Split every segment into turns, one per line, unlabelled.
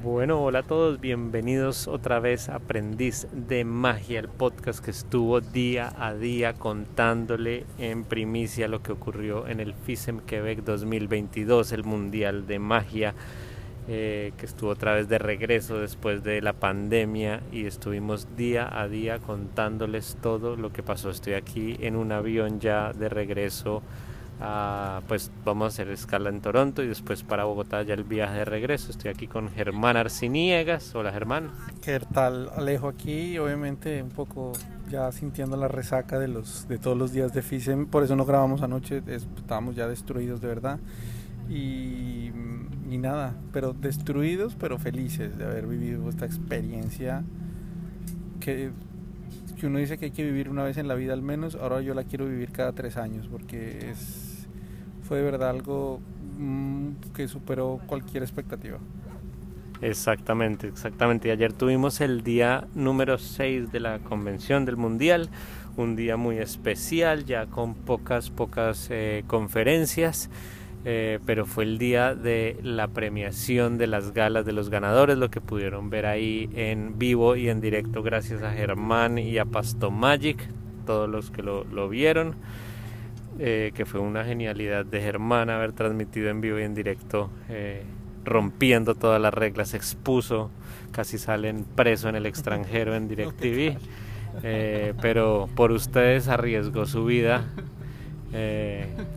Bueno, hola a todos, bienvenidos otra vez a Aprendiz de Magia, el podcast que estuvo día a día contándole en primicia lo que ocurrió en el FISEM Quebec 2022, el Mundial de Magia, eh, que estuvo otra vez de regreso después de la pandemia y estuvimos día a día contándoles todo lo que pasó. Estoy aquí en un avión ya de regreso pues vamos a hacer escala en Toronto y después para Bogotá ya el viaje de regreso. Estoy aquí con Germán Arciniegas. Hola Germán.
¿Qué tal Alejo aquí? Obviamente un poco ya sintiendo la resaca de los de todos los días de FISEM, por eso no grabamos anoche, estábamos ya destruidos de verdad. Y, y nada, pero destruidos pero felices de haber vivido esta experiencia que que uno dice que hay que vivir una vez en la vida al menos, ahora yo la quiero vivir cada tres años porque es fue de verdad algo mm, que superó cualquier expectativa.
Exactamente, exactamente. Ayer tuvimos el día número 6 de la convención del Mundial, un día muy especial, ya con pocas, pocas eh, conferencias, eh, pero fue el día de la premiación de las galas de los ganadores, lo que pudieron ver ahí en vivo y en directo gracias a Germán y a Pasto Magic, todos los que lo, lo vieron. Eh, que fue una genialidad de Germán haber transmitido en vivo y en directo, eh, rompiendo todas las reglas, expuso, casi salen preso en el extranjero en DirecTV, eh, pero por ustedes arriesgó su vida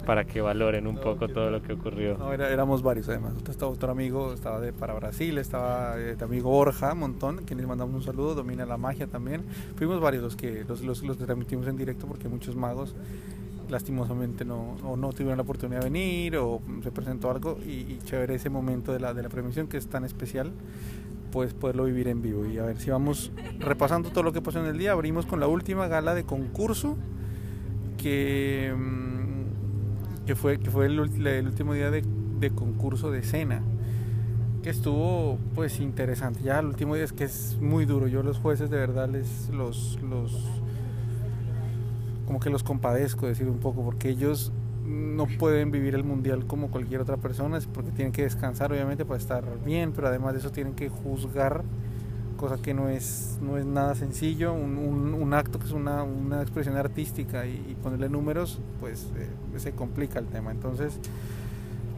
para que valoren un poco todo lo que ocurrió.
No, éramos varios además. Estaba otro amigo, estaba de, para Brasil, estaba el amigo Borja Montón, quien les mandamos un saludo, domina la magia también. Fuimos varios los que los, los, los transmitimos en directo porque muchos magos lastimosamente no, o no tuvieron la oportunidad de venir o se presentó algo y, chévere ese momento de la, de la premiación que es tan especial pues poderlo vivir en vivo. Y a ver si vamos repasando todo lo que pasó en el día abrimos con la última gala de concurso que, mm, que fue, que fue el, último día de, de, concurso de cena que estuvo pues interesante. Ya el último día es que es muy duro. Yo los jueces de verdad les los, los como que los compadezco, decir un poco, porque ellos no pueden vivir el mundial como cualquier otra persona, porque tienen que descansar obviamente para estar bien, pero además de eso tienen que juzgar, cosa que no es, no es nada sencillo, un, un, acto que es una, una expresión artística y, ponerle números, pues eh, se complica el tema. Entonces,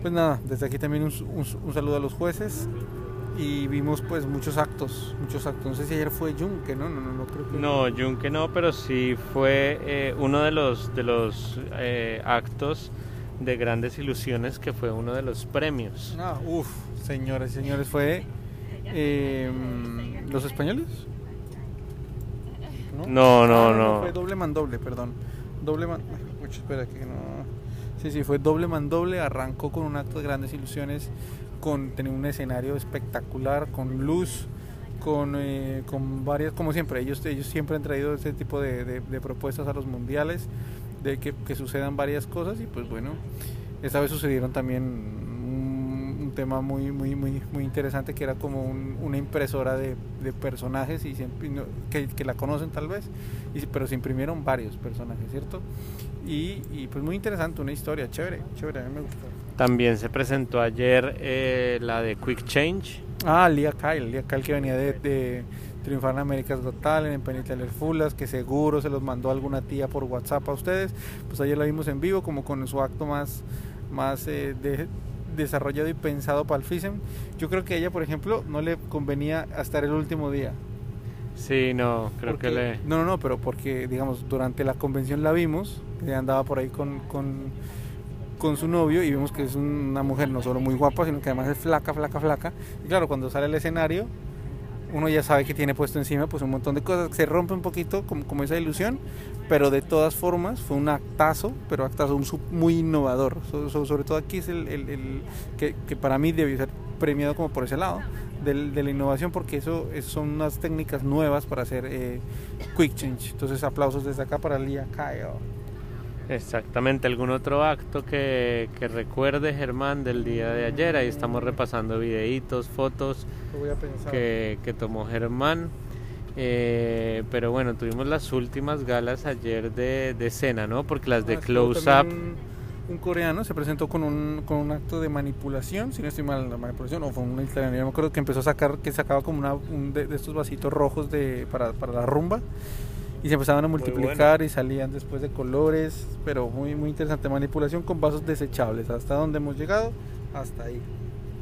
pues nada, desde aquí también un saludo a los jueces y vimos pues muchos actos, muchos actos. No sé si ayer fue Junque, ¿no? No, no, no creo que...
No, Junque no, pero sí fue eh, uno de los, de los eh, actos de grandes ilusiones que fue uno de los premios.
Ah, uff, señores y señores, fue em, los españoles.
No, no, ah, no,
Fue doble mandoble, perdón. Doble man... espera que no... Sí, sí, fue doble mandoble, arrancó con un acto de grandes ilusiones con tener un escenario espectacular, con luz, con, eh, con varias, como siempre, ellos, ellos siempre han traído ese tipo de, propuestas a los mundiales, de que, sucedan varias cosas y pues bueno, esta vez sucedieron también un, tema muy, muy, muy, muy interesante que era como una impresora de, personajes y que, la conocen tal vez, y, pero se imprimieron varios personajes, ¿cierto? Y, y pues muy interesante, una historia chévere, chévere, a mí me gustó.
También se presentó ayer eh, la de Quick Change.
Ah, Lia Kyle, Lia Kyle que venía de, triunfar en Américas Got Talent, en Peniteller Fulas, que seguro se los mandó alguna tía por WhatsApp a ustedes. Pues ayer la vimos en vivo, como con su acto más, más eh, desarrollado y pensado para el FISEM. Yo creo que a ella, por ejemplo, no le convenía estar el último día.
Sí, no, creo que le...
No, no, no, pero porque, digamos, durante la convención la vimos, que andaba por ahí con con su novio y vemos que es una mujer no solo muy guapa, sino que además es flaca, flaca, flaca. Y claro, cuando sale al escenario, uno ya sabe que tiene puesto encima pues un montón de cosas, se rompe un poquito como, como esa ilusión, pero de todas formas fue un actazo, pero actazo muy innovador. sobre todo aquí es el, el, que, que, para mí debió ser premiado como por ese lado. De, de la innovación porque eso, son unas técnicas nuevas para hacer eh, quick change entonces aplausos desde acá para Lia Kyle
Exactamente, algún otro acto que, recuerde Germán del día de ayer. Ahí estamos repasando videitos, fotos que, tomó Germán. Eh, pero bueno, tuvimos las últimas galas ayer de, de cena, ¿no? Porque las de ah, Close Up...
un coreano se presentó con un, con un acto de manipulación, si no estoy mal, la manipulación, o fue un italiano, yo me acuerdo que empezó a sacar, que sacaba como una, un de, estos vasitos rojos de, para, para la rumba y se empezaban a multiplicar y salían después de colores, pero muy, muy interesante, manipulación con vasos desechables, hasta donde hemos llegado, hasta ahí.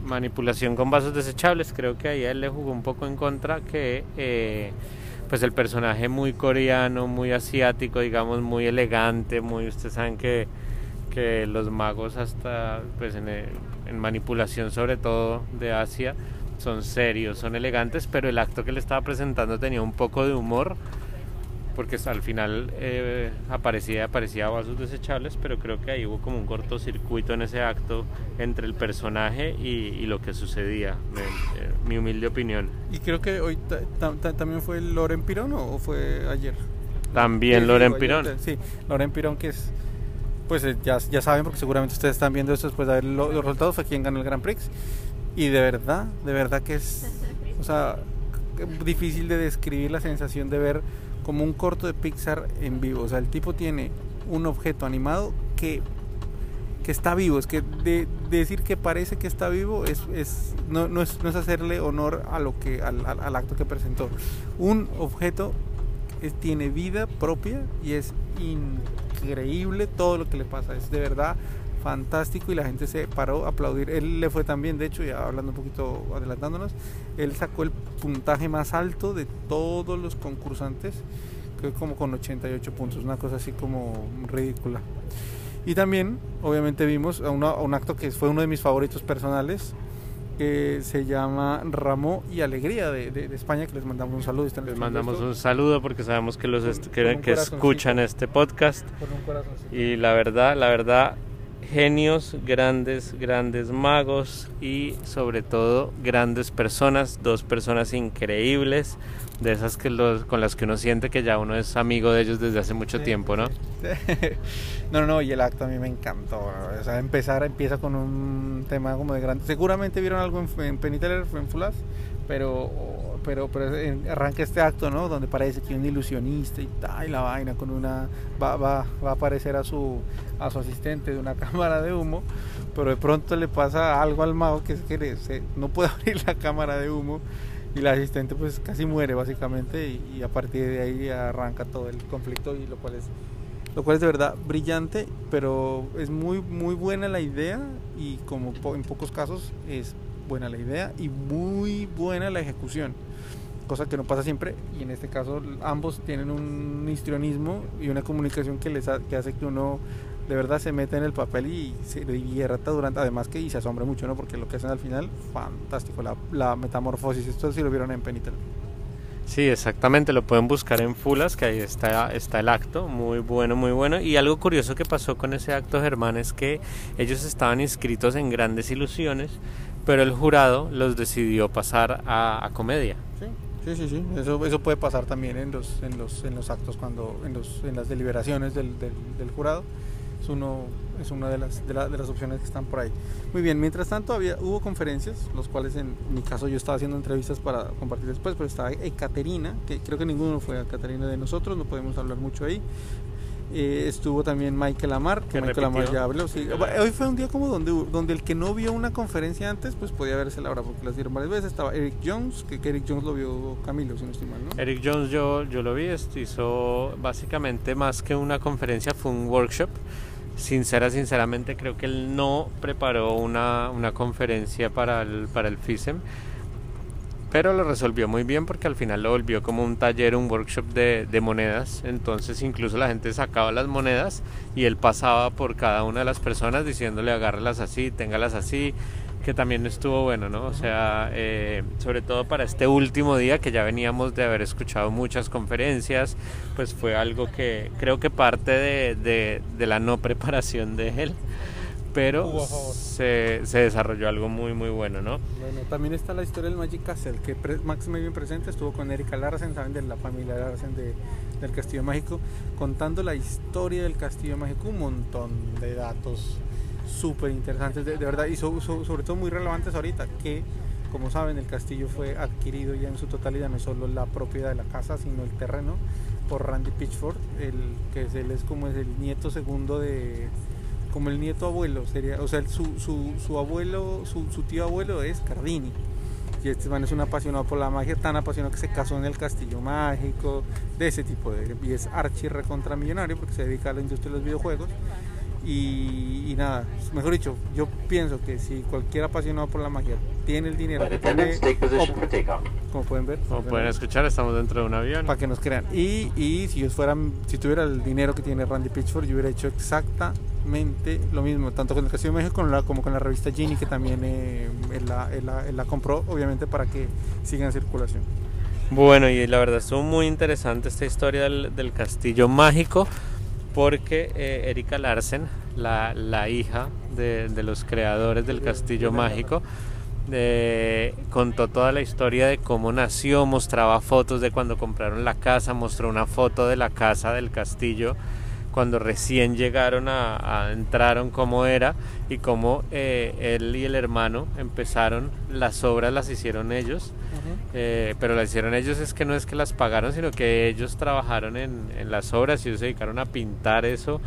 Manipulación con vasos desechables, creo que ahí él le jugó un poco en contra que... Eh, pues el personaje muy coreano, muy asiático, digamos, muy elegante, muy, ustedes saben que que los magos hasta pues en, en, manipulación sobre todo de Asia son serios, son elegantes, pero el acto que le estaba presentando tenía un poco de humor porque al final eh, aparecía, aparecía vasos desechables, pero creo que ahí hubo como un cortocircuito en ese acto entre el personaje y, lo que sucedía, eh, mi humilde opinión.
Y creo que hoy también fue Loren Pirón o fue ayer.
También Loren Pirón.
sí, Loren Pirón que es pues eh, ya, ya saben, porque seguramente ustedes están viendo esto después de ver los resultados, fue quien ganó el Grand Prix. Y de verdad, de verdad que es, o sea, difícil de describir la sensación de ver como un corto de Pixar en vivo. O sea, el tipo tiene un objeto animado que, que está vivo. Es que de, decir que parece que está vivo es, es, no, no, es, no es hacerle honor a lo que, al, al, acto que presentó. Un objeto tiene vida propia y es increíble todo lo que le pasa, es de verdad fantástico y la gente se paró a aplaudir. Él le fue también, de hecho, ya hablando un poquito, adelantándonos, él sacó el puntaje más alto de todos los concursantes, que como con 88 puntos, una cosa así como ridícula. Y también, obviamente, vimos a, un acto que fue uno de mis favoritos personales, que se llama Ramo y Alegría de, España, que les mandamos un saludo.
les mandamos un saludo porque sabemos que los que, escuchan este podcast. Y la verdad, la verdad, genios, grandes, grandes magos y sobre todo grandes personas, dos personas increíbles, de esas que los, con las que uno siente que ya uno es amigo de ellos desde hace mucho tiempo, ¿no?
no, no, y el acto a mí me encantó. O sea, empezar, empieza con un tema como de grande. Seguramente vieron algo en, en Peniteller, en Fulas, pero, pero, pero arranca este acto, ¿no? Donde parece que un ilusionista y tal, y la vaina con una. Va, va, va a aparecer a su, a su asistente de una cámara de humo, pero de pronto le pasa algo al mago que es que no puede abrir la cámara de humo y la asistente pues casi muere básicamente y, a partir de ahí arranca todo el conflicto y lo cual es lo cual es de verdad brillante pero es muy muy buena la idea y como en pocos casos es buena la idea y muy buena la ejecución cosa que no pasa siempre y en este caso ambos tienen un histrionismo y una comunicación que les que hace que uno de verdad se mete en el papel y se divierta durante, además que y se asombra mucho, ¿no? Porque lo que hacen al final, fantástico, la, la metamorfosis, esto sí lo vieron en Penitel.
Sí, exactamente, lo pueden buscar en Fulas, que ahí está, está el acto, muy bueno, muy bueno. Y algo curioso que pasó con ese acto, Germán, es que ellos estaban inscritos en grandes ilusiones, pero el jurado los decidió pasar a, comedia.
Sí, sí, sí, Eso, eso puede pasar también en los, en los, en los actos, cuando, en, los, en las deliberaciones del, del, del jurado es, uno, es una de las, de, las opciones que están por ahí. Muy bien, mientras tanto había, hubo conferencias, los cuales en mi caso yo estaba haciendo entrevistas para compartir después, pero estaba Ekaterina, que creo que ninguno fue a Caterina de nosotros, no podemos hablar mucho ahí. Eh, estuvo también Michael Amar, que Michael Amar ya habló. Hoy fue un día como donde, donde el que no vio una conferencia antes, pues podía verse la hora, porque las dieron varias veces. Estaba Eric Jones, que, Eric Jones lo vio Camilo, si no estoy mal, ¿no?
Eric Jones yo, yo lo vi, hizo básicamente más que una conferencia, fue un workshop sincera, sinceramente creo que él no preparó una, una conferencia para el, para el FISEM, pero lo resolvió muy bien porque al final lo volvió como un taller, un workshop de, de, monedas. Entonces incluso la gente sacaba las monedas y él pasaba por cada una de las personas diciéndole agárrelas así, téngalas así, que también estuvo bueno, ¿no? O sea, eh, sobre todo para este último día que ya veníamos de haber escuchado muchas conferencias, pues fue algo que creo que parte de, de, la no preparación de él, pero se, se, desarrolló algo muy, muy bueno, ¿no?
Bueno, también está la historia del Magic Castle, que Max muy bien presente, estuvo con Erika Larsen, también de la familia Larsen de, del Castillo Mágico, contando la historia del Castillo Mágico, un montón de datos súper interesantes, de, verdad, y sobre todo muy relevantes ahorita, que como saben el castillo fue adquirido ya en su totalidad, no solo la propiedad de la casa, sino el terreno, por Randy Pitchford, el que es, él es como es el nieto segundo de, como el nieto abuelo, sería, o sea, su, su, su abuelo, su, su, tío abuelo es Cardini. Y este man es un apasionado por la magia, tan apasionado que se casó en el castillo mágico, de ese tipo de. Y es archi recontra millonario porque se dedica a la industria de los videojuegos. Y, nada, mejor dicho, yo pienso que si cualquier apasionado por la magia tiene el dinero que tiene, como pueden ver,
como pueden escuchar, estamos dentro de un avión.
Para que nos crean. Y, y si yo fuera, si tuviera el dinero que tiene Randy Pitchford, yo hubiera hecho exactamente lo mismo, tanto con el Castillo de México como con la revista Genie, que también eh, él, la, él la compró, obviamente para que siga en circulación.
Bueno, y la verdad estuvo muy interesante esta historia del, del castillo mágico porque eh, Erika Larsen, la, la hija de, de, los creadores del Castillo Mágico, eh, contó toda la historia de cómo nació, mostraba fotos de cuando compraron la casa, mostró una foto de la casa del castillo cuando recién llegaron a, entraron cómo era y cómo eh, él y el hermano empezaron las obras las hicieron ellos eh, pero las hicieron ellos es que no es que las pagaron sino que ellos trabajaron en, las obras y ellos se dedicaron a pintar eso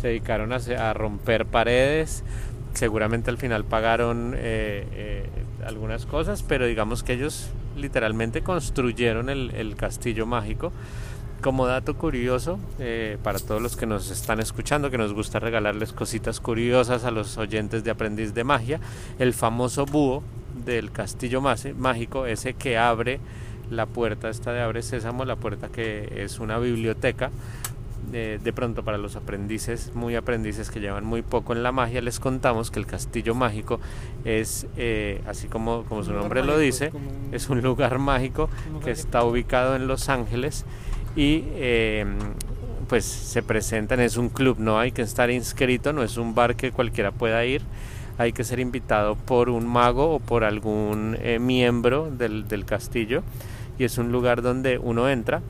se dedicaron a, romper paredes seguramente al final pagaron eh, algunas cosas pero digamos que ellos literalmente construyeron el castillo mágico como dato curioso, eh, para todos los que nos están escuchando, que nos gusta regalarles cositas curiosas a los oyentes de Aprendiz de Magia, el famoso búho del castillo mágico, ese que abre la puerta, esta de Abre Sésamo, la puerta que es una biblioteca. de pronto para los aprendices, muy aprendices que llevan muy poco en la magia, les contamos que el castillo mágico es, eh, así como, como su nombre lo dice, es un lugar mágico que está ubicado en Los Ángeles y eh, pues se presentan, es un club, no hay que estar inscrito, no es un bar que cualquiera pueda ir, hay que ser invitado por un mago o por algún eh, miembro del, del, castillo y es un lugar donde uno entra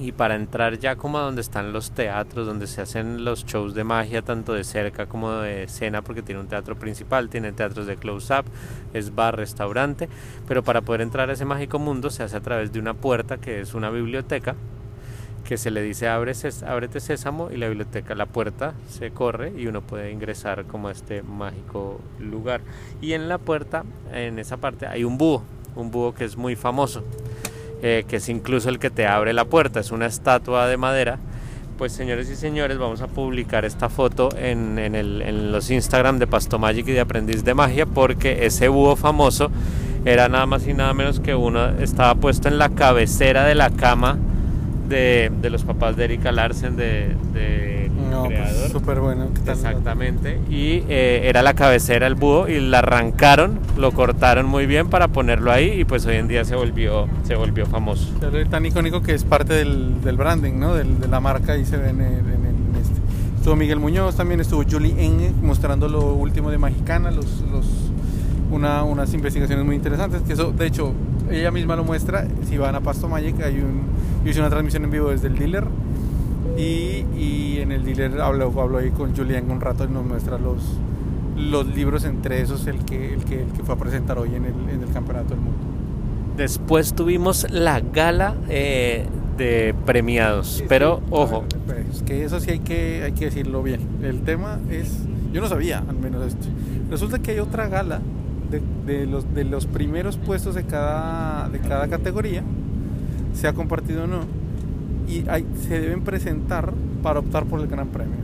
y para entrar ya como a donde están los teatros, donde se hacen los shows de magia, tanto de cerca como de escena, porque tiene un teatro principal, tiene teatros de close-up, es bar, restaurante, pero para poder entrar a ese mágico mundo se hace a través de una puerta que es una biblioteca, que se le dice ábrete sésamo y la biblioteca, la puerta se corre y uno puede ingresar como a este mágico lugar. Y en la puerta, en esa parte, hay un búho, un búho que es muy famoso eh, que es incluso el que te abre la puerta, es una estatua de madera. Pues señores y señores, vamos a publicar esta foto en, en, el, en los Instagram de Pasto Magic y de Aprendiz de Magia porque ese búho famoso era nada más y nada menos que uno estaba puesto en la cabecera de la cama de, de los papás de Erika Larsen, de, de
no, pues, creador. Súper bueno.
Exactamente. Y eh, era la cabecera el búho y la arrancaron, lo cortaron muy bien para ponerlo ahí y pues hoy en día se volvió, se volvió famoso.
Es tan icónico que es parte del, del branding, ¿no? Del, de la marca y se ve en, en, este. Estuvo Miguel Muñoz, también estuvo Julie Eng mostrando lo último de Magicana, los, los, una, unas investigaciones muy interesantes, que eso de hecho ella misma lo muestra, si van a Pasto Magic hay un, yo hice una transmisión en vivo desde el dealer y, y en el dealer hablo, hablo ahí con Julián un rato y nos muestra los, los libros, entre esos el que, el que, el que fue a presentar hoy en el, en el Campeonato del Mundo.
Después tuvimos la gala eh, de premiados, pero ojo.
Es que eso sí hay que, hay que decirlo bien. El tema es, yo no sabía al menos esto. Resulta que hay otra gala de, de, los, de los primeros puestos de cada, de cada categoría, sea compartido o no, y hay, se deben presentar para optar por el Gran Premio.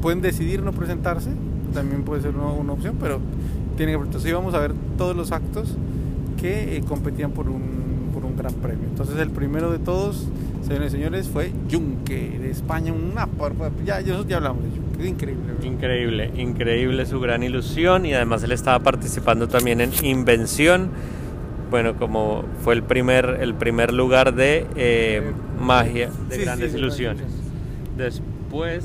Pueden decidir no presentarse, también puede ser una, opción, pero tienen que Entonces vamos a ver todos los actos que eh, competían por un, por un Gran Premio. Entonces el primero de todos, señores y señores, fue Junque de España, una ya, ya hablamos de Junque increíble.
Increíble, increíble su gran ilusión y además él estaba participando también en Invención. Bueno, como fue el primer, el primer lugar de eh, magia, de grandes ilusiones. Después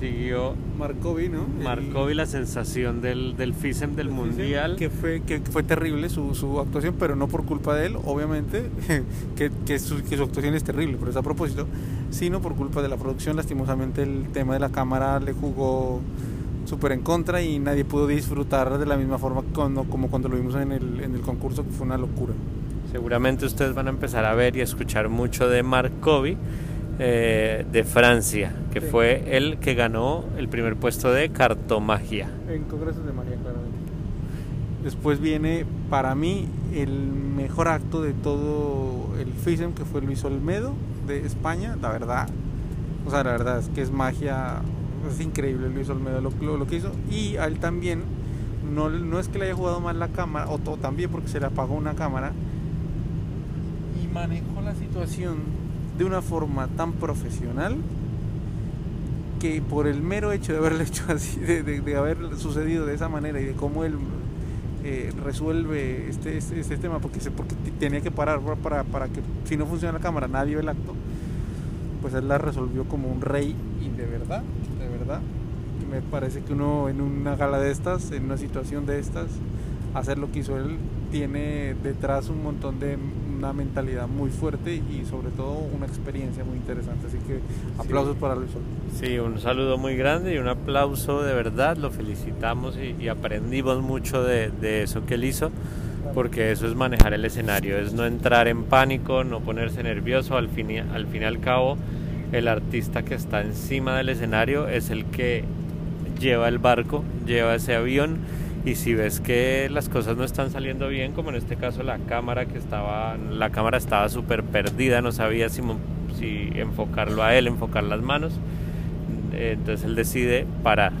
siguió
Markovi, ¿no?
Markovi, la sensación del, del FISEM del Mundial.
Que fue, que fue terrible su, su, actuación, pero no por culpa de él, obviamente, que, que, su, que, su, actuación es terrible, pero es a propósito, sino por culpa de la producción. Lastimosamente el tema de la cámara le jugó súper en contra y nadie pudo disfrutar de la misma forma como, como cuando lo vimos en el, en el concurso, que fue una locura.
Seguramente ustedes van a empezar a ver y a escuchar mucho de Markovi eh, de Francia, que fue el que ganó el primer puesto de cartomagia.
En congresos de magia, claramente. Después viene, para mí, el mejor acto de todo el FISEM, que fue Luis Olmedo, de España, la verdad. O sea, la verdad es que es magia, es increíble Luis Olmedo lo, lo, que hizo. Y a él también, no, no, es que le haya jugado mal la cámara, o, también porque se le apagó una cámara, y manejó la situación de una forma tan profesional que por el mero hecho de haberlo hecho así, de, de, haber sucedido de esa manera y de cómo él eh, resuelve este, este, este, tema, porque, se, porque tenía que parar para, para que si no funciona la cámara nadie ve el acto, pues él la resolvió como un rey y de verdad, de verdad, me parece que uno en una gala de estas, en una situación de estas, hacer lo que hizo él tiene detrás un montón de una mentalidad muy fuerte y sobre todo una experiencia muy interesante. Así que aplausos para Luis
Sí, un saludo muy grande y un aplauso de verdad. Lo felicitamos y, aprendimos mucho de, eso que él hizo porque eso es manejar el escenario, es no entrar en pánico, no ponerse nervioso. Al fin, al fin y al cabo, el artista que está encima del escenario es el que lleva el barco, lleva ese avión y si ves que las cosas no están saliendo bien, como en este caso la cámara que estaba, la cámara estaba súper perdida, no sabía si, si enfocarlo a él, enfocar las manos, entonces él decide parar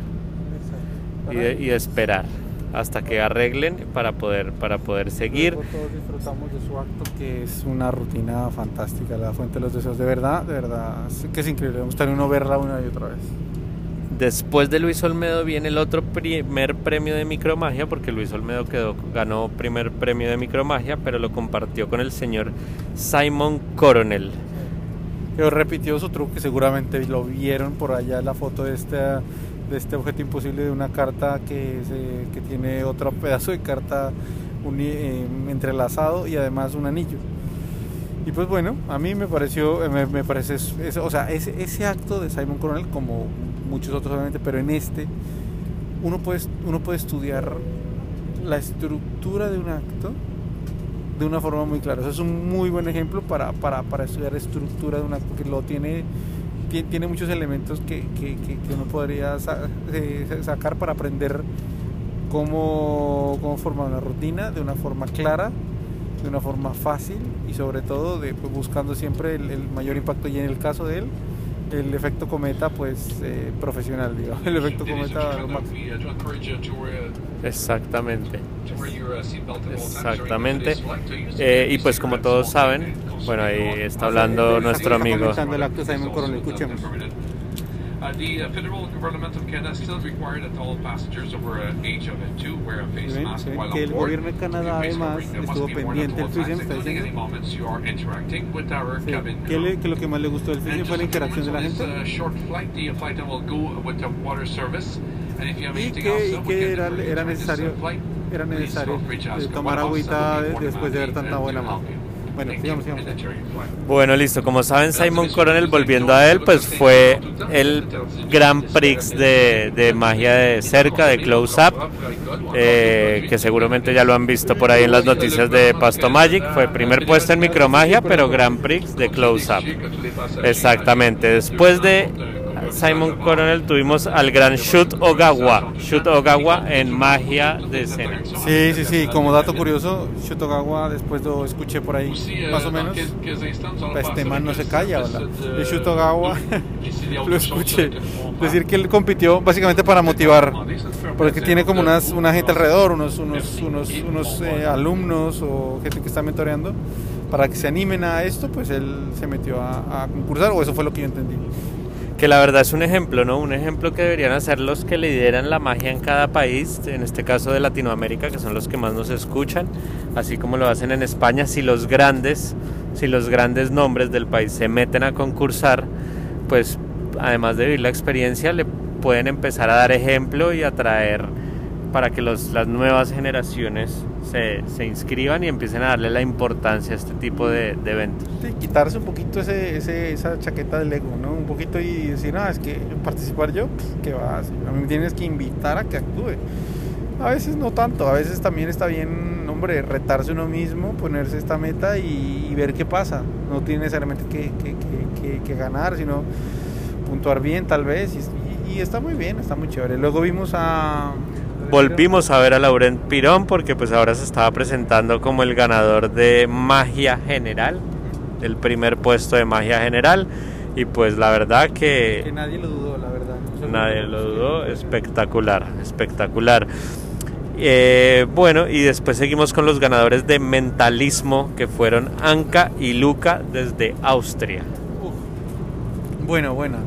y, y, esperar hasta que arreglen para poder para poder seguir.
Todos disfrutamos de su acto que es una rutina fantástica, la fuente de los deseos, de verdad, de verdad, que es increíble, me gustaría uno verla una y otra vez.
Después de Luis Olmedo viene el otro primer premio de micromagia, porque Luis Olmedo quedó, ganó primer premio de micromagia, pero lo compartió con el señor Simon Coronel.
Que repitió su truque, seguramente lo vieron por allá la foto de este, de este objeto imposible de una carta que, que tiene otro pedazo de carta eh, entrelazado y además un anillo. Y pues bueno, a mí me pareció, me, me parece, o sea, ese, ese acto de Simon Coronel como muchos otros obviamente, pero en este uno puede, uno puede estudiar la estructura de un acto de una forma muy clara. Eso es un muy buen ejemplo para, para, para estudiar estructura de un acto, que lo tiene, tiene, muchos elementos que, que, que, uno podría eh, sacar para aprender cómo, cómo formar una rutina de una forma clara, de una forma fácil y sobre todo de, pues, buscando siempre el, el mayor impacto. Y en el caso de él, el efecto cometa pues eh, profesional digamos el efecto cometa
exactamente. exactamente. eh, y pues como todos saben bueno ahí está hablando nuestro amigo
el acto Simon Coronel escuchemos Uh, the uh, federal government of Canada still require that all passengers over uh, age of two wear a face mask while on board. El gobierno de Canadá además estuvo pendiente del FISEM, está diciendo. Sí. ¿Qué, le, ¿Qué lo que más le gustó del FISEM fue la interacción de la gente? Y que, y que era, era necesario, era necesario tomar agüita después de ver tanta buena mano. Bueno, sigamos, sigamos.
Bueno, listo. Como saben, Simon Coronel, volviendo a él, pues fue el Gran Prix de, de magia de cerca, de Close Up, eh, que seguramente ya lo han visto por ahí en las noticias de Pasto Magic. Fue primer puesto en micromagia, pero Gran Prix de Close Up. Exactamente. Después de Simon Coronel tuvimos al gran Shut Ogawa. Shut Ogawa en magia de escena.
Sí, sí, sí. Como dato curioso, Shut Ogawa, después lo escuché por ahí, más o menos. Este man no se calla, ¿verdad? Y Shut Ogawa lo escuché. Decir que él compitió básicamente para motivar. Porque tiene como unas, una gente alrededor, unos, unos, unos, unos eh, alumnos o gente que está mentoreando. Para que se animen a esto, pues él se metió a, a concursar, o eso fue lo que yo entendí
que la verdad es un ejemplo, ¿no? Un ejemplo que deberían hacer los que lideran la magia en cada país, en este caso de Latinoamérica, que son los que más nos escuchan, así como lo hacen en España, si los grandes, si los grandes nombres del país se meten a concursar, pues además de vivir la experiencia, le pueden empezar a dar ejemplo y atraer para que los, las nuevas generaciones se, se, inscriban y empiecen a darle la importancia a este tipo de, de eventos.
Sí, quitarse un poquito ese, ese, esa chaqueta del ego, ¿no? Un poquito y decir, no, es que participar yo, pues, ¿qué va? A mí tienes que invitar a que actúe. A veces no tanto, a veces también está bien, retarse uno mismo, ponerse esta meta y, ver qué pasa. No tiene necesariamente que, que, que, ganar, sino puntuar bien tal vez. Y, y, está muy bien, está muy chévere. Luego vimos a...
Volvimos a ver a Laurent Pirón porque pues ahora se estaba presentando como el ganador de magia general, el primer puesto de magia general. Y pues la verdad que...
Que nadie lo dudó, la verdad.
Nadie lo dudó, espectacular, espectacular. Eh, bueno, y después seguimos con los ganadores de mentalismo que fueron Anka y Luca desde Austria.
Bueno, bueno,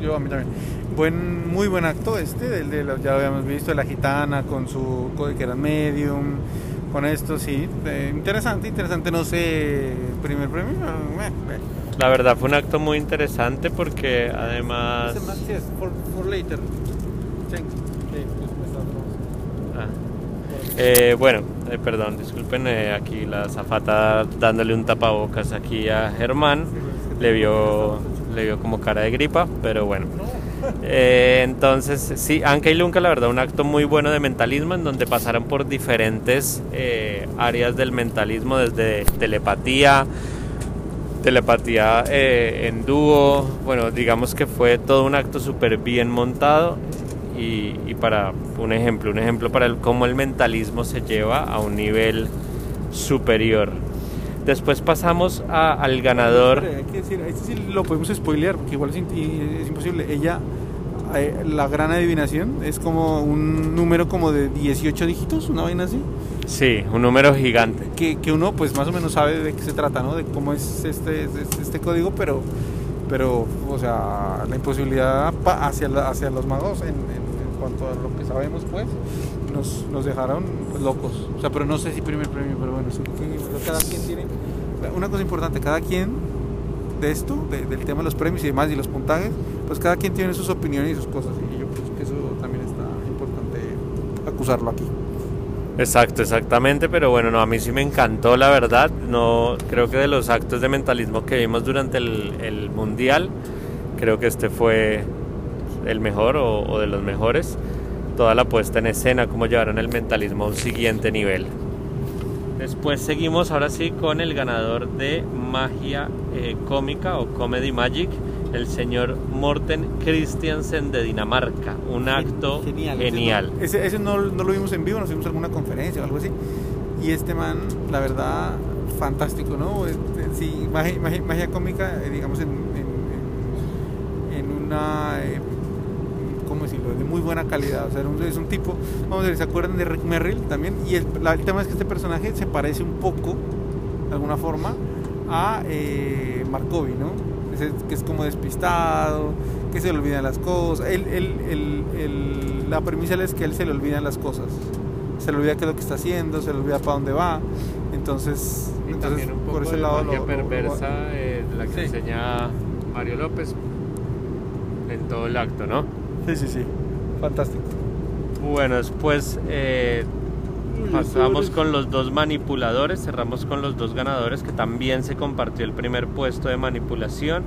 yo, a mí también. Buen, muy buen acto este, del de, ya lo habíamos visto, de la gitana con su que era medium, con esto, sí. Eh, interesante, interesante, no sé, primer premio. Eh,
la verdad fue un acto muy interesante porque además...
For, later.
Eh, bueno, eh, perdón, disculpen, eh, aquí la zafata dándole un tapabocas aquí a Germán, le vio, le vio como cara de gripa, pero bueno. Entonces, sí, Anka y Lunca, la verdad, un acto muy bueno de mentalismo en donde pasaron por diferentes áreas del mentalismo, desde telepatía, telepatía en dúo, bueno, digamos que fue todo un acto súper bien montado y, para un ejemplo, un ejemplo para cómo el mentalismo se lleva a un nivel superior. Después pasamos al ganador.
Hay que decir, este sí lo podemos spoilear, porque igual es, imposible. Ella, eh, la gran adivinación, es como un número como de 18 dígitos, una vaina así.
Sí, un número gigante.
Que, que uno pues más o menos sabe de qué se trata, ¿no? De cómo es este, este, este código, pero, pero, o sea, la imposibilidad hacia, hacia los magos en cuanto a lo que sabemos, pues, nos, nos dejaron locos. O sea, pero no sé si primer premio, pero bueno, cada quien tiene. Una cosa importante, cada quien de esto, del tema de los premios y demás y los puntajes, pues cada quien tiene sus opiniones y sus cosas. Y yo pienso que eso también está importante acusarlo aquí.
Exacto, exactamente, pero bueno, no, a mí sí me encantó, la verdad. No, creo que de los actos de mentalismo que vimos durante el, el mundial, creo que este fue el mejor o, de los mejores. Toda la puesta en escena, cómo llevaron el mentalismo a un siguiente nivel. Después seguimos ahora sí con el ganador de magia eh, cómica o comedy magic, el señor Morten Christiansen de Dinamarca. Un acto genial.
Ese, no, no, lo vimos en vivo, nos vimos en alguna conferencia o algo así. Y este man, la verdad, fantástico, ¿no? Este, sí, magia, magia, cómica, eh, digamos, en, en, una... Eh, ¿cómo decirlo?, de muy buena calidad. O sea, es un tipo, vamos a ver, ¿se acuerdan de Rick Merrill también? Y el, tema es que este personaje se parece un poco, de alguna forma, a eh, Markovi, ¿no? que es como despistado, que se le olvidan las cosas. la premisa es que él se le olvidan las cosas. Se le olvida qué es lo que está haciendo, se le olvida para dónde va. Entonces, entonces
por ese lado lo, perversa eh, la que enseña Mario López en todo el acto, ¿no?
Sí, sí, sí. Fantástico.
Bueno, después eh, pasamos con los dos manipuladores, cerramos con los dos ganadores que también se compartió el primer puesto de manipulación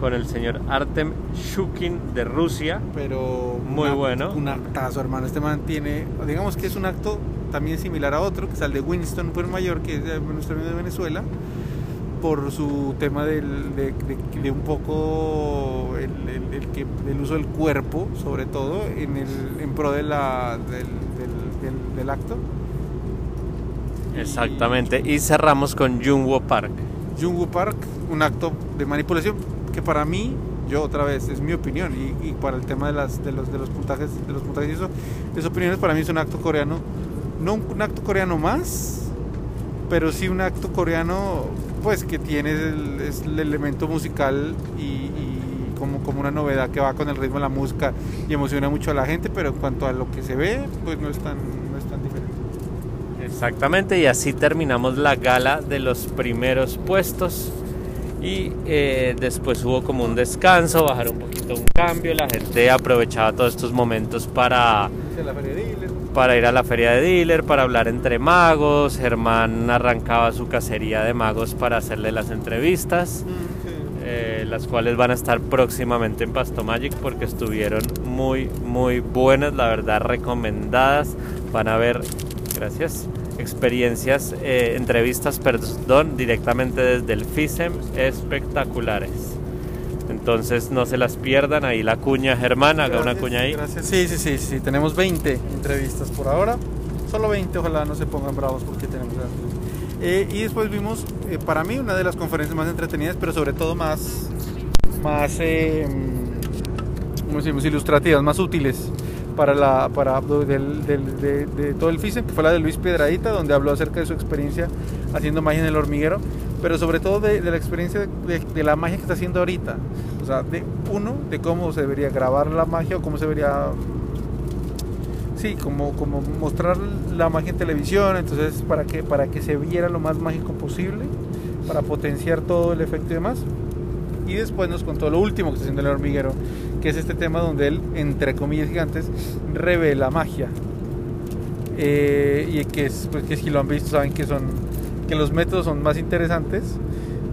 con el señor Artem Shukin de Rusia.
Pero
muy bueno.
Un actazo, hermano. Este man tiene, digamos que es un acto también similar a otro, que es el de Winston Mayor, que es nuestro amigo de Venezuela por su tema del, de, un poco el, el, que, el, uso del cuerpo, sobre todo, en, el, en pro de la, del, del, acto.
Exactamente, y, cerramos con Jungwoo Park.
Jungwoo Park, un acto de manipulación que para mí, yo otra vez, es mi opinión, y, y para el tema de, las, de, los, de los puntajes, de los puntajes y eso, esas opiniones para mí es un acto coreano, no un acto coreano más, pero sí un acto coreano pues que tiene el, es el elemento musical y, como, como una novedad que va con el ritmo de la música y emociona mucho a la gente, pero en cuanto a lo que se ve, pues no es tan, no es tan diferente.
Exactamente, y así terminamos la gala de los primeros puestos. Y eh, después hubo como un descanso, bajar un poquito un cambio, la gente aprovechaba todos estos momentos para para ir a la feria de dealer, para hablar entre magos. Germán arrancaba su cacería de magos para hacerle las entrevistas, mm, eh, las cuales van a estar próximamente en Pasto Magic porque estuvieron muy, muy buenas, la verdad, recomendadas. Van a ver, gracias, experiencias, eh, entrevistas, perdón, directamente desde el FISEM, espectaculares. Entonces no se las pierdan, ahí la cuña Germán, haga una cuña ahí.
Gracias. Sí, sí, sí, sí, tenemos 20 entrevistas por ahora, solo 20, ojalá no se pongan bravos porque tenemos eh, y después vimos, eh, para mí, una de las conferencias más entretenidas, pero sobre todo más, más eh, ¿cómo decimos? ilustrativas, más útiles para la para del, del, de, todo el FISEM, que fue la de Luis Piedradita, donde habló acerca de su experiencia haciendo magia en el hormiguero, pero sobre todo de, la experiencia de, la magia que está haciendo ahorita. O sea, de uno, de cómo se debería grabar la magia o cómo se debería sí, como, como mostrar la magia en televisión, entonces para que, para que se viera lo más mágico posible, para potenciar todo el efecto y demás. Y después nos contó lo último que está haciendo el hormiguero, que es este tema donde él, entre comillas gigantes, revela magia. Eh, y que, es, pues, que si lo han visto saben que son que los métodos son más interesantes,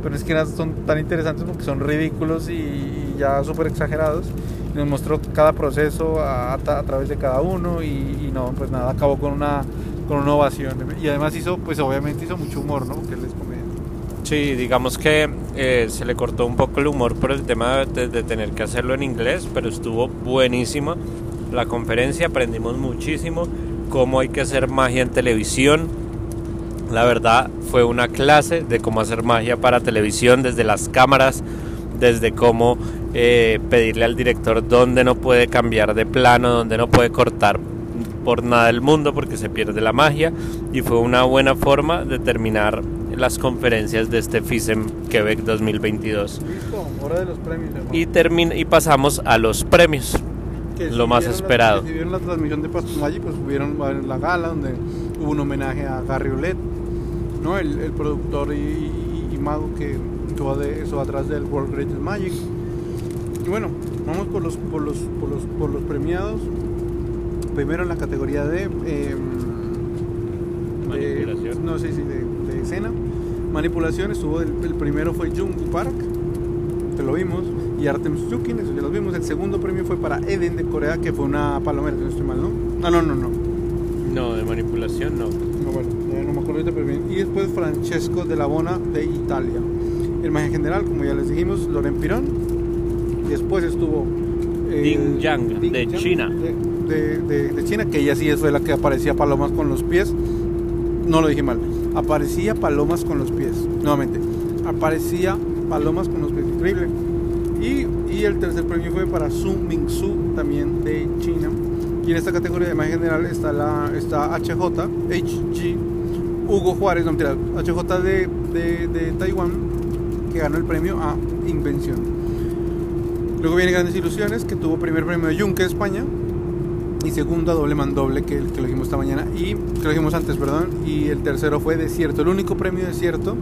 pero es que son tan interesantes porque son ridículos y, ya súper exagerados. Nos mostró cada proceso a, través de cada uno y, no, pues nada, acabó con una, con una ovación. Y además hizo, pues obviamente hizo mucho humor, ¿no? Porque él es
Sí, digamos que eh, se le cortó un poco el humor por el tema de, tener que hacerlo en inglés, pero estuvo buenísimo la conferencia, aprendimos muchísimo cómo hay que hacer magia en televisión. La verdad fue una clase de cómo hacer magia para televisión, desde las cámaras, desde cómo eh, pedirle al director dónde no puede cambiar de plano, dónde no puede cortar por nada del mundo porque se pierde la magia y fue una buena forma de terminar las conferencias de este FISEM Quebec 2022.
Listo, hora de los premios.
Y, termina, y pasamos a los premios, lo más esperado.
si vieron la transmisión de Magic, pues hubieron la gala donde hubo un homenaje a Gary ¿no? el, el productor y, mago que estuvo, de, eso atrás del World Greatest Magic. Y bueno, vamos por los, por los, por los, por los premiados. Primero en la categoría de... Eh,
Manipulación.
no sé si de escena. Manipulación estuvo, el, primero fue Jung Park, que lo vimos, y Artemis Chukin, eso ya lo vimos. El segundo premio fue para Eden de Corea, que fue una palomera, si no estoy mal, ¿no? Ah, no, no, no.
No, de manipulación no.
No, bueno, no me acuerdo pero bien. Y después Francesco de la Bona de Italia. El magia general, como ya les dijimos, Loren Pirón. Después estuvo
eh, Ding Yang, de China.
De, de, de, China, que ella sí fue la que aparecía palomas con los pies. No lo dije mal aparecía palomas con los pies. Nuevamente, aparecía palomas con los pies. Increíble. Y, y el tercer premio fue para Su Mingsu, también de China. Y en esta categoría de imagen general está, la, está HJ, HG, Hugo Juárez, no mentira, HJ de, de, de Taiwán, que ganó el premio a Invención. Luego viene Grandes Ilusiones, que tuvo primer premio de Yunque, España, y segundo doble mandoble que, que lo dijimos esta mañana y que lo dijimos antes, perdón, y el tercero fue Desierto, el único premio Desierto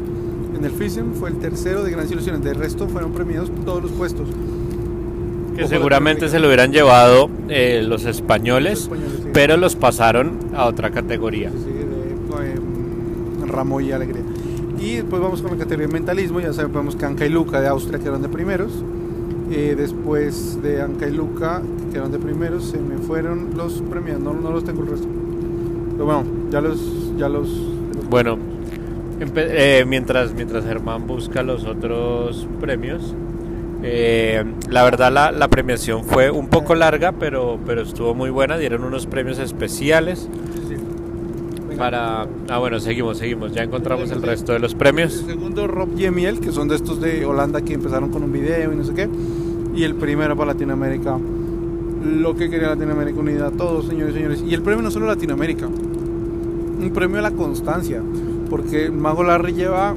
en el FISEM fue el tercero de Grandes Ilusiones, de resto fueron premiados todos los puestos.
Que seguramente se lo hubieran llevado eh, los españoles, pero los pasaron a otra categoría.
Sí, de eh, Ramo y Alegría. Y después vamos con la categoría de mentalismo, ya sabemos que Anca y Luca de Austria quedaron de primeros. Eh, después de Anca y Luca, que eran de primeros, se me fueron los premios, no, no los tengo el resto. Pero bueno, ya los... Ya los,
bueno, eh, mientras, mientras Germán busca los otros premios, eh, la verdad la, la, premiación fue un poco larga, pero, pero estuvo muy buena, dieron unos premios especiales. Para... Ah, bueno, seguimos, seguimos. Ya encontramos el resto de los premios.
El segundo, Rob Yemiel, que son de estos de Holanda que empezaron con un video y no sé qué. Y el primero para Latinoamérica. Lo que quería Latinoamérica Unida, todos, señores y señores. Y el premio no solo Latinoamérica, un premio a la constancia. Porque Mago Larry lleva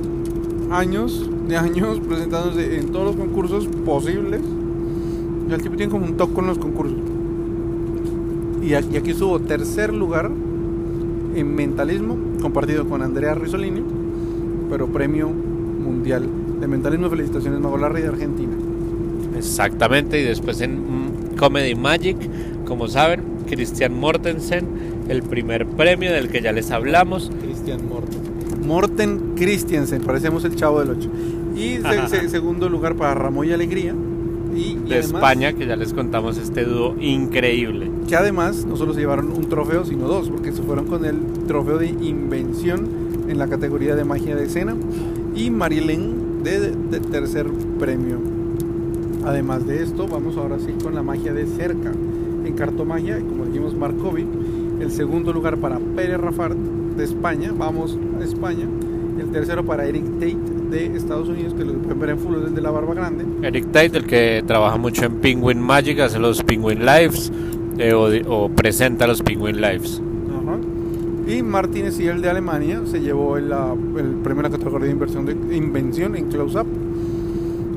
años de años presentándose en todos los concursos posibles. Y el tipo tiene como un toque con los concursos. Y aquí, aquí estuvo tercer lugar en mentalismo, compartido con Andrea Risolini, pero premio mundial de mentalismo. Felicitaciones, Mago Larry de Argentina.
Exactamente, y después en Comedy Magic, como saben, Christian Mortensen, el primer premio del que ya les hablamos.
Christian Morten. Morten Christiansen, parecemos el chavo del 8. Y segundo lugar para Ramón y Alegría. Y,
de España, que ya les contamos este dúo increíble.
Que además no solo se llevaron un trofeo, sino dos, porque se fueron con el trofeo de invención en la categoría de magia de escena y Marilyn de, tercer premio. Además de esto, vamos ahora sí con la magia de cerca. En cartomagia, como dijimos, Markovi. El segundo lugar para Pérez Rafart de España. Vamos a España. El tercero para Eric Tate de Estados Unidos, que lo pueden ver en full desde la barba grande.
Eric Tate, el que trabaja mucho en Penguin Magic, hace los Penguin Lives eh, o, presenta los Penguin Lives.
Y Martínez y el de Alemania se llevó el, el premio en la categoría de inversión de invención en Close Up.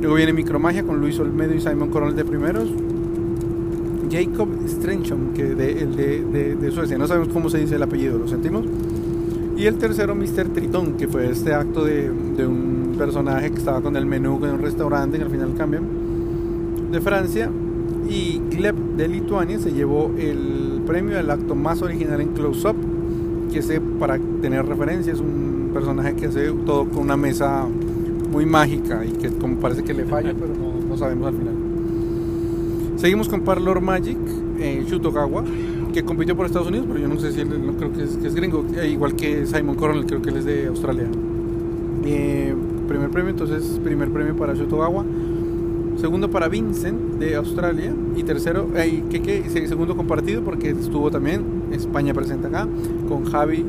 Luego viene Micromagia con Luis Olmedo y Simon Coronel de primeros. Jacob Strencham, que de, el de, de, Suecia, no sabemos cómo se dice el apellido, lo sentimos. Y el tercero, Mr. Tritón, que fue este acto de, de un personaje que estaba con el menú en un restaurante y al final cambian. De Francia. Y Gleb de Lituania se llevó el premio al acto más original en Close Up, que es para tener referencia, es un personaje que hace todo con una mesa muy mágica y que como parece que le falla, pero no, no sabemos al final. Seguimos con Parlor Magic, eh, Shutogawa, que compitió por Estados Unidos, pero yo no sé si él, no creo que es, que es gringo, eh, igual que Simon Coronel, creo que él es de Australia. Eh, primer premio, entonces, primer premio para Shutogawa. Segundo para Vincent de Australia. Y tercero, eh, que, que, segundo compartido, porque estuvo también España presente acá, con Javi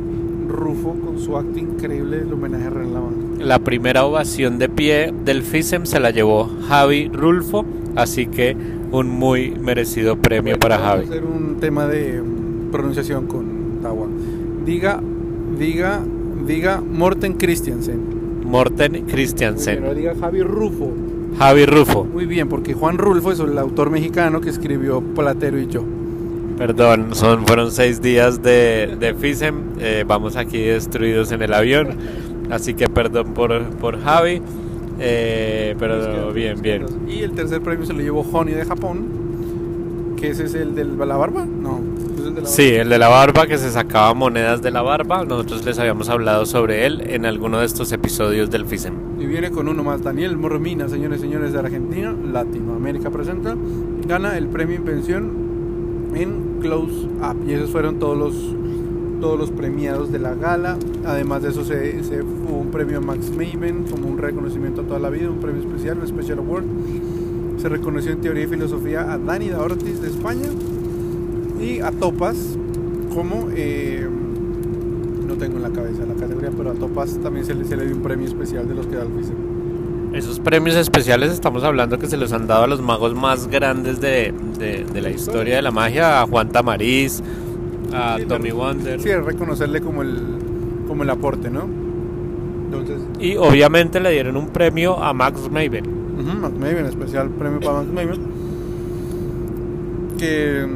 Rufo, con su acto increíble, el homenaje a Lavanda.
La primera ovación de pie del FISEM se la llevó Javi Rulfo, así que un muy merecido premio
Bueno,
para
vamos
Javi.
a hacer un tema de pronunciación con Tawa. Diga, diga, diga Morten Christiansen.
Morten Christiansen.
ahora diga Javi Rufo.
Javi Rufo.
Muy bien, porque Juan Rulfo es el autor mexicano que escribió Platero y yo.
Perdón, son, fueron seis días de, de FISEM. eh, vamos aquí destruidos en el avión. Así que perdón por, por Javi. eh, pero bien, bien.
Y el tercer premio se lo llevó Honey de Japón. Que ese es el de la barba. No, de la
Sí, el de la barba que se sacaba monedas de la barba. Nosotros les habíamos hablado sobre él en alguno de estos episodios del FISEM.
Y viene con uno más, Daniel Mormina, señores y señores de Argentina, Latinoamérica presenta, gana el premio Invención en Close Up. Y esos fueron todos los, todos los premiados de la gala. Además de eso se, se hubo un premio a Max Maven como un reconocimiento a toda la vida, un premio especial, un Special Award. Se reconoció en teoría y filosofía a Dani da Ortiz de España y a Topas como... eh, no tengo en la cabeza la categoría, pero a Topas también se le, se le dio un premio especial de los que da el.
Esos premios especiales estamos hablando que se los han dado a los magos más grandes de, de- de la historia de la magia, a Juan Tamariz, a
Sí,
Tommy Wonder.
Sí, reconocerle como el, como el aporte, ¿no? Entonces,
Y obviamente le dieron un premio a Max Maven.
Max Maven, especial premio para Max Maven. Que,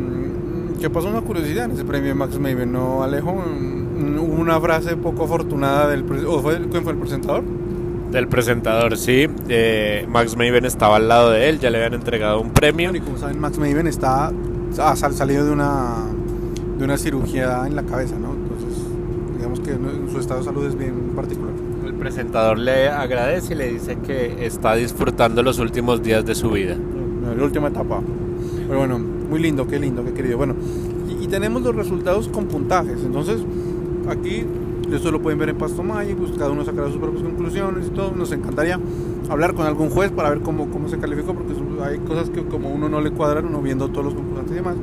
que pasó una curiosidad en ese premio de Max Maven, ¿no, Alejo? Hubo una frase poco afortunada del... pre- ¿O fue, quién fue el presentador?
Del presentador, sí. Eh, Max Maven estaba al lado de él, ya le habían entregado un premio.
Y como saben, Max Maven está ha sal- salido de una, de una cirugía en la cabeza, ¿no? Entonces, digamos que su estado de salud es bien particular.
El presentador le agradece y le dice que está disfrutando los últimos días de su vida.
La última etapa. Pero bueno, muy lindo, qué lindo, qué querido. Bueno, y, y tenemos los resultados con puntajes. Entonces, aquí, esto lo pueden ver en Pasto Magic, pues, cada uno sacará sus propias conclusiones y todo. Nos encantaría hablar con algún juez para ver cómo, cómo se calificó, porque hay cosas que como uno no le cuadran, uno viendo todos los concursantes y demás,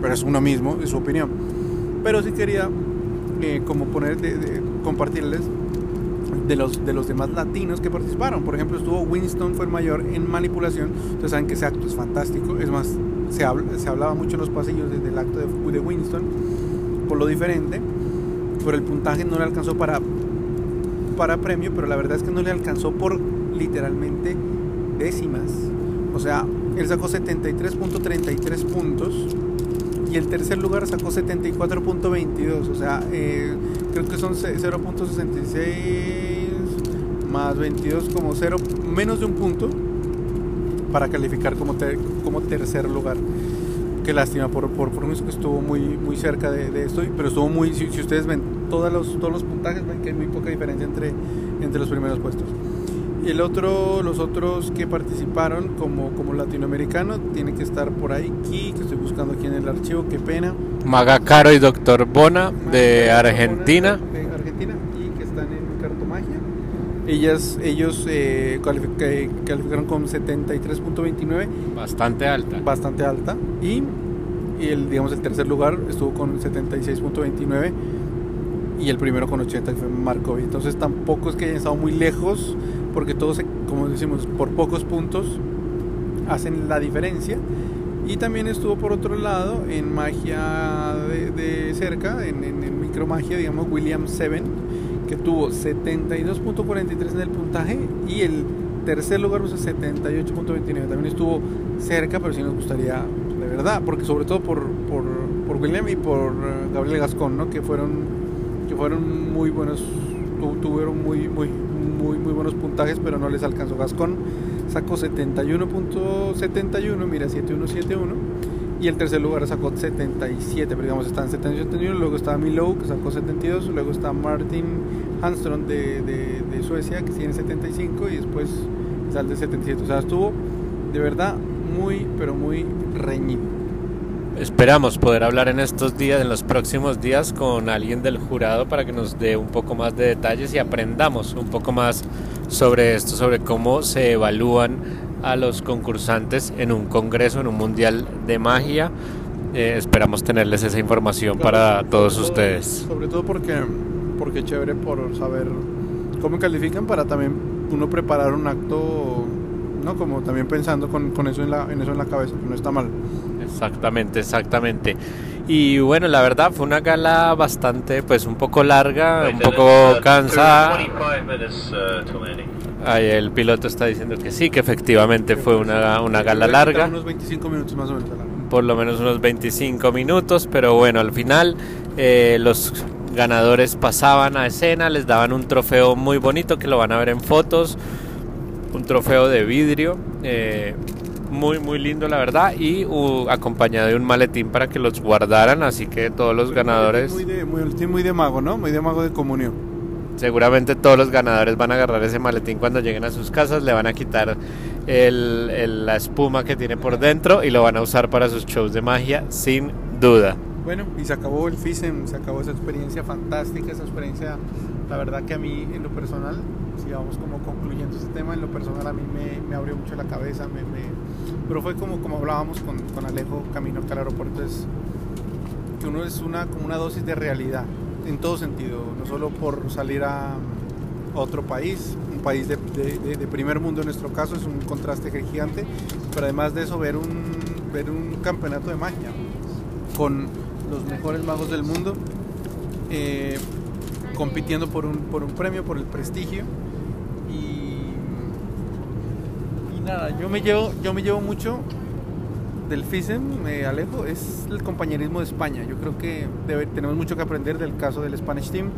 pero es uno mismo, es su opinión. Pero sí quería eh, como poner, de- de- compartirles de los, de los demás latinos que participaron. Por ejemplo, estuvo Winston, fue el mayor en manipulación. Ustedes saben que ese acto es fantástico. Es más, se, habla, se hablaba mucho en los pasillos desde el acto de, Winston por lo diferente. Pero el puntaje no le alcanzó para, para premio, pero la verdad es que no le alcanzó por literalmente décimas. O sea, él sacó 73.33 puntos y el tercer lugar sacó 74.22. O sea, eh, creo que son ce- 0.66 más 22 como 0, menos de un punto para calificar como, ter- como tercer lugar. Qué lástima por, por, por eso que estuvo muy, muy cerca de, de esto, pero estuvo muy, si, si ustedes ven todos los, todos los puntajes, ven que hay muy poca diferencia entre, entre los primeros puestos. Y el otro, los otros que participaron como, como latinoamericano, tiene que estar por ahí, que estoy buscando aquí en el archivo, qué pena.
Maga Caro y Doctor Bona de Argentina.
De Argentina y que están en cartomagia. Ellas, ellos eh, calificaron con 73.29.
Bastante alta.
Bastante alta. Y, el, digamos, el tercer lugar estuvo con 76.29 y el primero con 80 que fue Markovic. Entonces tampoco es que hayan estado muy lejos porque todos, como decimos, por pocos puntos hacen la diferencia. Y también estuvo por otro lado en magia de, cerca, en, en, micromagia, digamos, William Seven, que tuvo 72.43 en el puntaje y el tercer lugar fue 78.29. También estuvo cerca, pero sí nos gustaría, de verdad, porque sobre todo por, por, por William y por eh, Gabriel Gascón, ¿no? que fueron que fueron muy buenos, tuvieron muy, muy, muy, muy buenos puntajes, pero no les alcanzó. Gascón sacó 71.71, mira, 7171. Y el tercer lugar sacó 77, pero digamos está en 71. Luego está Milo, que sacó 72. Luego está Martin Hanstrom de, de, de Suecia, que tiene 75. Y después sale de 77. O sea, estuvo de verdad muy, pero muy reñido.
Esperamos poder hablar en estos días, en los próximos días, con alguien del jurado para que nos dé un poco más de detalles y aprendamos un poco más sobre esto, sobre cómo se evalúan a los concursantes en un congreso, en un mundial de magia. Eh, esperamos tenerles esa información para todos ustedes.
Sobre todo porque, porque chévere por saber cómo califican para también uno preparar un acto, ¿no? Como también pensando con, con eso, en la, en eso en la cabeza, que no está mal.
Exactamente, exactamente. Y bueno, la verdad fue una gala bastante, pues un poco larga, un poco cansada. Ahí el piloto está diciendo que sí, que efectivamente fue una, una gala larga.
Unos 25 minutos más o menos.
Por lo menos unos 25 minutos, pero bueno, al final eh, los ganadores pasaban a escena, les daban un trofeo muy bonito que lo van a ver en fotos, un trofeo de vidrio. Eh, muy muy lindo la verdad y acompañado de un maletín para que los guardaran así que todos los ganadores
muy de, muy, de mago no muy de mago de comunión
seguramente todos los ganadores van a agarrar ese maletín cuando lleguen a sus casas le van a quitar el, la espuma que tiene por dentro y lo van a usar para sus shows de magia sin duda.
Bueno y se acabó el FISEM se acabó esa experiencia fantástica esa experiencia la verdad que a mí en lo personal si vamos como concluyendo ese tema en lo personal a mí me, abrió mucho la cabeza me pero fue como, como hablábamos con, con Alejo camino al aeropuerto, es que uno es una, como una dosis de realidad, en todo sentido, no solo por salir a, otro país, un país de, de, primer mundo en nuestro caso, es un contraste gigante, pero además de eso ver un, ver un campeonato de magia con los mejores magos del mundo, eh, compitiendo por un, por un premio, por el prestigio. Nada, yo me llevo, yo me llevo mucho del FISEM, me alejo, es el compañerismo de España. Yo creo que tenemos mucho que aprender del caso del Spanish Team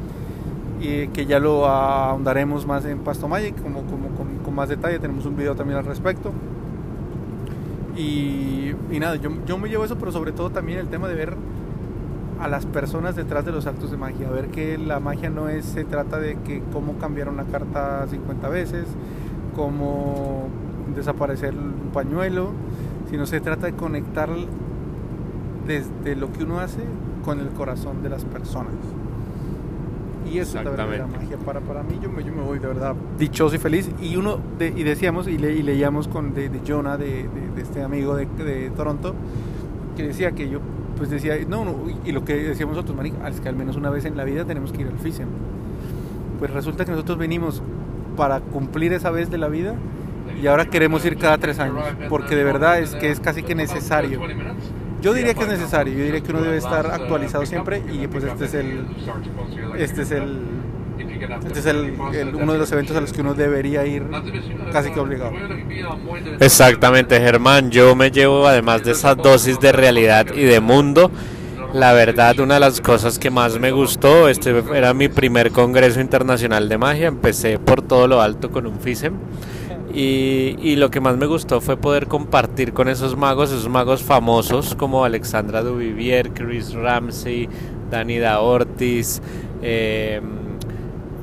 y que ya lo ahondaremos más en Pasto Magic, como, como, con, más detalle. Tenemos un video también al respecto. Y, nada, yo, yo, me llevo eso, pero sobre todo también el tema de ver a las personas detrás de los actos de magia, ver que la magia no es, se trata de que cómo cambiar una carta 50 veces, cómo desaparecer un pañuelo, sino se trata de conectar desde lo que uno hace con el corazón de las personas. Y eso es la verdadera magia. Para, para mí, yo me, yo me voy de verdad dichoso y feliz. Y uno y decíamos y, le, y leíamos con de, de Jonah, de, de, este amigo de, Toronto, que decía que yo, pues decía, no, no, y lo que decíamos nosotros, marica, es que al menos una vez en la vida tenemos que ir al FISEM. Pues resulta que nosotros venimos para cumplir esa vez de la vida y ahora queremos ir cada tres años, porque de verdad es que es casi que necesario. Yo diría que es necesario, yo diría que uno debe estar actualizado siempre y pues este es el este es el este es el, uno de los eventos a los que uno debería ir casi que obligado.
Exactamente, Germán. Yo me llevo, además de esa dosis de realidad y de mundo, la verdad, una de las cosas que más me gustó, este era mi primer congreso internacional de magia. Empecé por todo lo alto con un FISEM. Y, lo que más me gustó fue poder compartir con esos magos, esos magos famosos como Alexandra Duvivier, Chris Ramsey, Danida Ortiz, eh,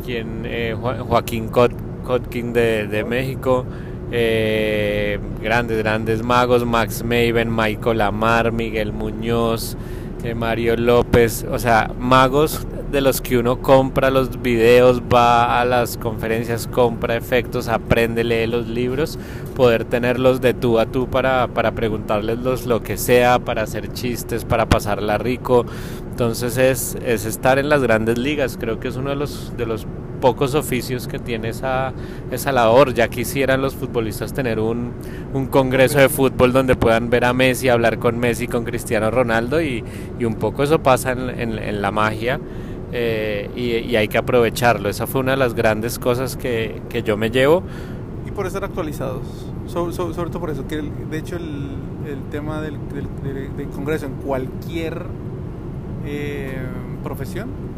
quien, eh, Joaquín Kotkin de, de México, eh, grandes, grandes magos, Max Maven, Michael Amar, Miguel Muñoz, Mario López, o sea, magos de los que uno compra los videos, va a las conferencias, compra efectos, aprende, lee los libros, poder tenerlos de tú a tú para, para preguntarles los, lo que sea, para hacer chistes, para pasarla rico. Entonces es, es estar en las grandes ligas, creo que es uno de los, de los pocos oficios que tiene esa, esa labor. Ya quisieran los futbolistas tener un, un, congreso de fútbol donde puedan ver a Messi, hablar con Messi, con Cristiano Ronaldo y, y un poco eso pasa en, en, en la magia. Eh, y, y, hay que aprovecharlo. Esa fue una de las grandes cosas que, que yo me llevo.
Y por estar actualizados, sobre, sobre, sobre todo por eso, que el, de hecho el, el tema del, del, del, Congreso en cualquier eh, profesión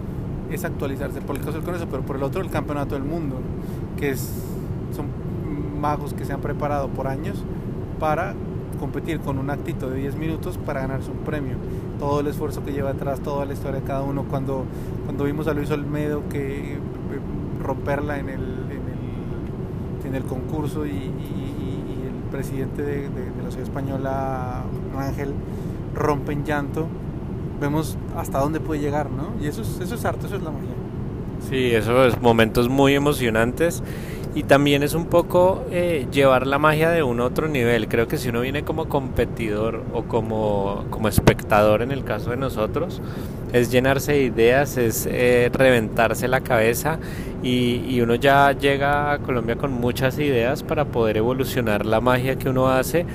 es actualizarse, por el caso del Congreso, pero por el otro el Campeonato del Mundo, que es, son magos que se han preparado por años para competir con un actito de 10 minutos para ganarse un premio. Todo el esfuerzo que lleva atrás, toda la historia de cada uno. Cuando, cuando vimos a Luis Olmedo que romperla en el, en el, en el concurso y, el presidente de, de, de la ciudad española, Ángel, rompe en llanto, vemos hasta dónde puede llegar, ¿no? Y eso es, eso es arte, eso es la magia.
Sí, eso es momentos muy emocionantes y también es un poco eh, llevar la magia de un otro nivel. Creo que si uno viene como competidor o como, como espectador en el caso de nosotros, es llenarse de ideas, es eh, reventarse la cabeza y, y, uno ya llega a Colombia con muchas ideas para poder evolucionar la magia que uno hace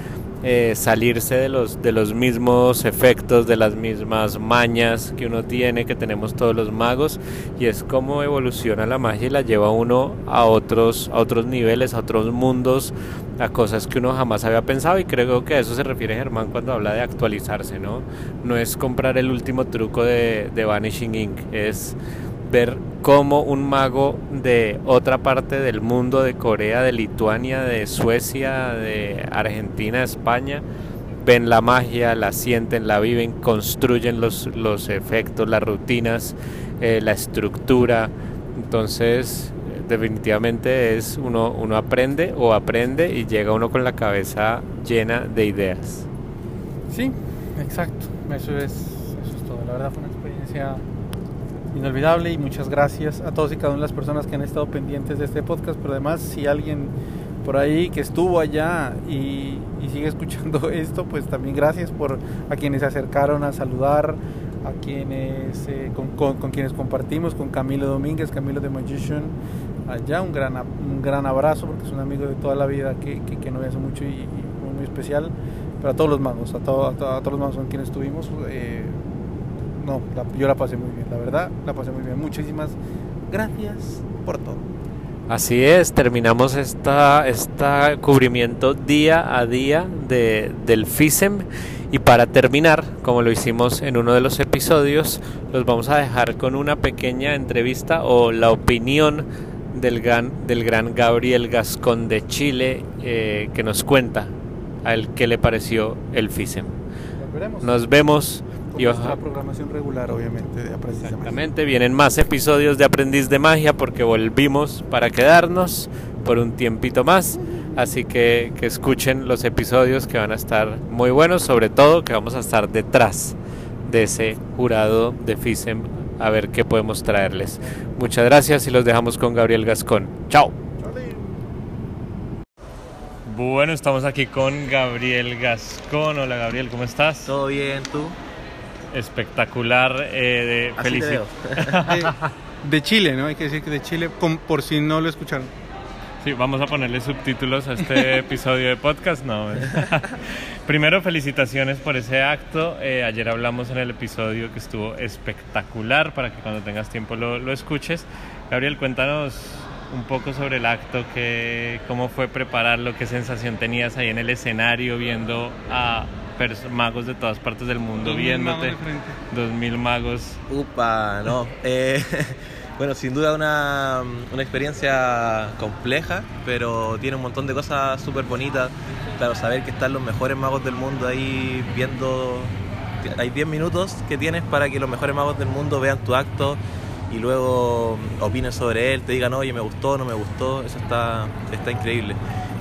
eh, salirse de los, de los mismos efectos, de las mismas mañas que uno tiene, que tenemos todos los magos, y es como evoluciona la magia y la lleva uno a otros, a otros niveles, a otros mundos, a cosas que uno jamás había pensado, y creo que a eso se refiere Germán cuando habla de actualizarse, ¿no? No es comprar el último truco de, de Vanishing Ink, es ver cómo un mago de otra parte del mundo, de Corea, de Lituania, de Suecia, de Argentina, España, ven la magia, la sienten, la viven, construyen los, los efectos, las rutinas, eh, la estructura. Entonces, definitivamente es uno, uno aprende o aprende y llega uno con la cabeza llena de ideas.
Sí, exacto. Eso es, eso es todo. La verdad fue una experiencia inolvidable y muchas gracias a todos y cada una de las personas que han estado pendientes de este podcast, pero además si alguien por ahí que estuvo allá y, y sigue escuchando esto, pues también gracias por a quienes se acercaron a saludar, a quienes eh, con, con, con, quienes compartimos, con Camilo Domínguez, Camilo de Magician, allá un gran, un gran abrazo porque es un amigo de toda la vida que, que, que no hace mucho y, y, muy especial, pero a todos los magos, a, todo, a, to, a todos los magos con quienes estuvimos. Eh, no, la, yo la pasé muy bien, la verdad, la pasé muy bien. Muchísimas gracias por todo.
Así es, terminamos esta, esta cubrimiento día a día de, del FISEM y para terminar, como lo hicimos en uno de los episodios, los vamos a dejar con una pequeña entrevista o la opinión del gran, del gran Gabriel Gascón de Chile eh, que nos cuenta a él qué le pareció el FISEM. Nos vemos
y nuestra programación regular, obviamente, de Aprendiz
Exactamente, de vienen más episodios de Aprendiz de Magia porque volvimos para quedarnos por un tiempito más. Así que, que escuchen los episodios que van a estar muy buenos, sobre todo que vamos a estar detrás de ese jurado de FISEM a ver qué podemos traerles. Muchas gracias y los dejamos con Gabriel Gascón. Chao. Bueno, estamos aquí con Gabriel Gascón. Hola Gabriel, ¿cómo estás?
Todo bien, ¿tú?
Espectacular eh, de felicidad.
de, de, Chile, ¿no? Hay que decir que de Chile, por, por si no lo escucharon.
Sí, vamos a ponerle subtítulos a este episodio de podcast. No. Primero, felicitaciones por ese acto. Eh, ayer hablamos en el episodio que estuvo espectacular para que cuando tengas tiempo lo, lo escuches. Gabriel, cuéntanos un poco sobre el acto, que, cómo fue prepararlo, qué sensación tenías ahí en el escenario viendo a magos de todas partes del mundo
Dos
viéndote. Dos mil magos.
Upa, no. Eh, bueno, sin duda una, una, experiencia compleja, pero tiene un montón de cosas súper bonitas. Claro, saber que están los mejores magos del mundo ahí viendo. Hay 10 minutos que tienes para que los mejores magos del mundo vean tu acto y luego opinen sobre él, te digan, oye, me gustó, no me gustó. Eso está, está increíble.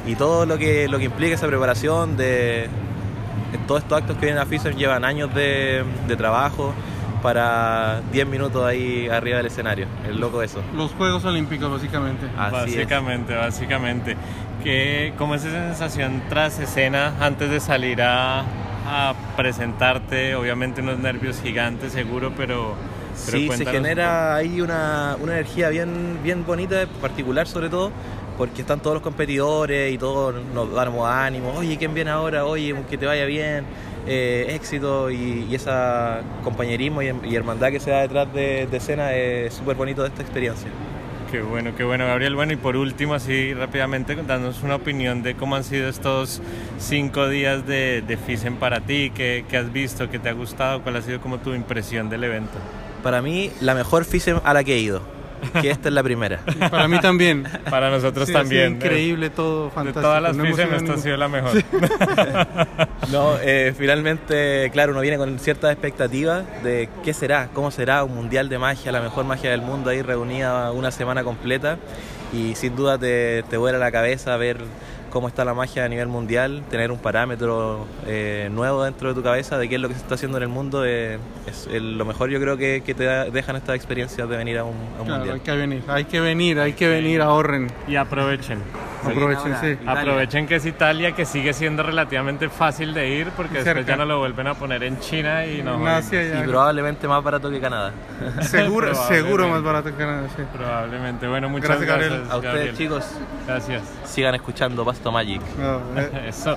Y todo lo que, lo que implica esa preparación de, todos estos actos que vienen a FISEM llevan años de, de, trabajo para 10 minutos ahí arriba del escenario. El loco eso.
Los Juegos Olímpicos, básicamente.
Así es.
básicamente, básicamente. ¿Qué, ¿Cómo es esa sensación tras escena antes de salir a, a presentarte? Obviamente unos nervios gigantes seguro, pero... pero
Sí, se genera ahí una, una energía bien, bien bonita, particular sobre todo, porque están todos los competidores y todos nos damos ánimo, oye, ¿quién viene ahora? Oye, que te vaya bien, eh, éxito y, y ese compañerismo y, y hermandad que se da detrás de, de escena es súper bonito de esta experiencia.
Qué bueno, qué bueno, Gabriel. Bueno, y por último, así rápidamente, dándonos una opinión de cómo han sido estos cinco días de, de FISEN para ti, qué, qué has visto, qué te ha gustado, cuál ha sido como tu impresión del evento.
Para mí, la mejor FISEM a la que he ido, que esta es la primera.
Para mí también.
Para nosotros
Sí,
también.
increíble todo,
De
fantástico.
todas las
No a
esta ha sido la mejor.
No, eh, finalmente, claro, uno viene con ciertas expectativas de qué será, cómo será un mundial de magia, la mejor magia del mundo ahí reunida una semana completa y sin duda te, te vuela la cabeza ver cómo está la magia a nivel mundial, tener un parámetro eh, nuevo dentro de tu cabeza de qué es lo que se está haciendo en el mundo, eh, es el- lo mejor yo creo que, que te da- dejan estas experiencias de venir a un, a un
Claro,
mundial.
hay que venir, hay que venir, hay que venir, ahorren.
Y aprovechen.
Aprovechen, sí.
Aprovechen que es Italia, que sigue siendo relativamente fácil de ir, porque después ya no lo vuelven a poner en China y no.
Asia.
Y probablemente más barato que Canadá.
Seguro, seguro más barato que Canadá, sí.
Probablemente. Bueno, muchas
Gracias,
gracias.
Gabriel.
A ustedes
Gabriel.
chicos,
Gracias.
sigan escuchando Pasto Magic.
No, eh,
Eso.